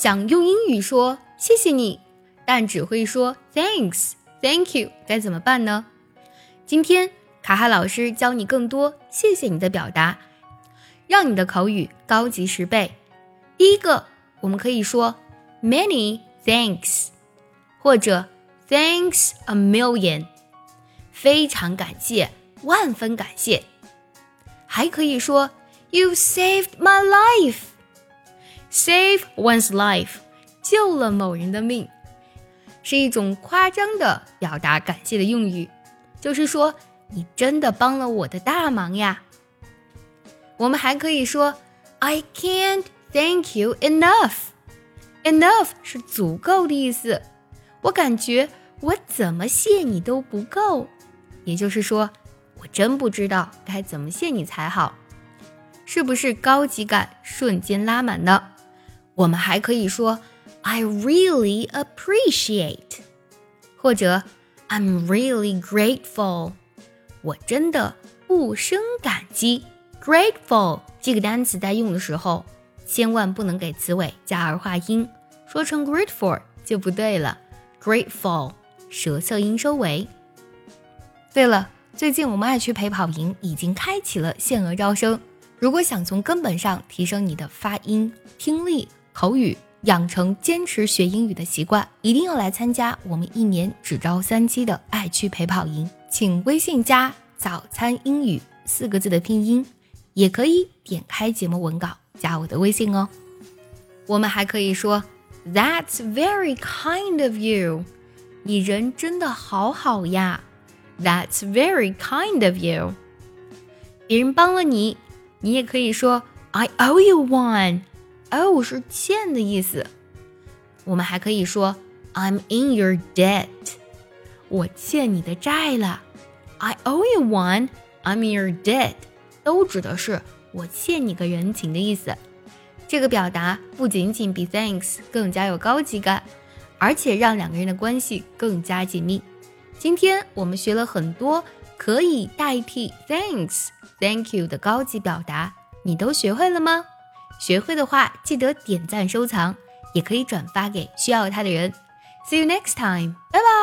想用英语说谢谢你，但只会说 thanks、thank you，该怎么办呢？今天卡哈老师教你更多谢谢你的表达，让你的口语高级十倍。第一个，我们可以说 many thanks，或者 thanks a million，非常感谢，万分感谢。还可以说 you saved my life Save one's life，救了某人的命，是一种夸张的表达感谢的用语。就是说，你真的帮了我的大忙呀。我们还可以说，I can't thank you enough。enough 是足够的意思。我感觉我怎么谢你都不够。也就是说，我真不知道该怎么谢你才好。是不是高级感瞬间拉满呢？我们还可以说，I really appreciate，或者。I'm really grateful，我真的不生感激。Grateful 这个单词在用的时候，千万不能给词尾加儿化音，说成 grateful 就不对了。Grateful 舌侧音收尾。对了，最近我们爱趣陪跑营已经开启了限额招生，如果想从根本上提升你的发音、听力、口语。养成坚持学英语的习惯，一定要来参加我们一年只招三期的爱趣陪跑营。请微信加“早餐英语”四个字的拼音，也可以点开节目文稿加我的微信哦。我们还可以说 “That's very kind of you”，你人真的好好呀。That's very kind of you。别人帮了你，你也可以说 “I owe you one”。Owe 是欠的意思，我们还可以说 I'm in your debt，我欠你的债了。I owe you one, I'm in your debt，都指的是我欠你个人情的意思。这个表达不仅仅比 thanks 更加有高级感，而且让两个人的关系更加紧密。今天我们学了很多可以代替 thanks、thank you 的高级表达，你都学会了吗？学会的话，记得点赞收藏，也可以转发给需要它的人。See you next time，拜拜。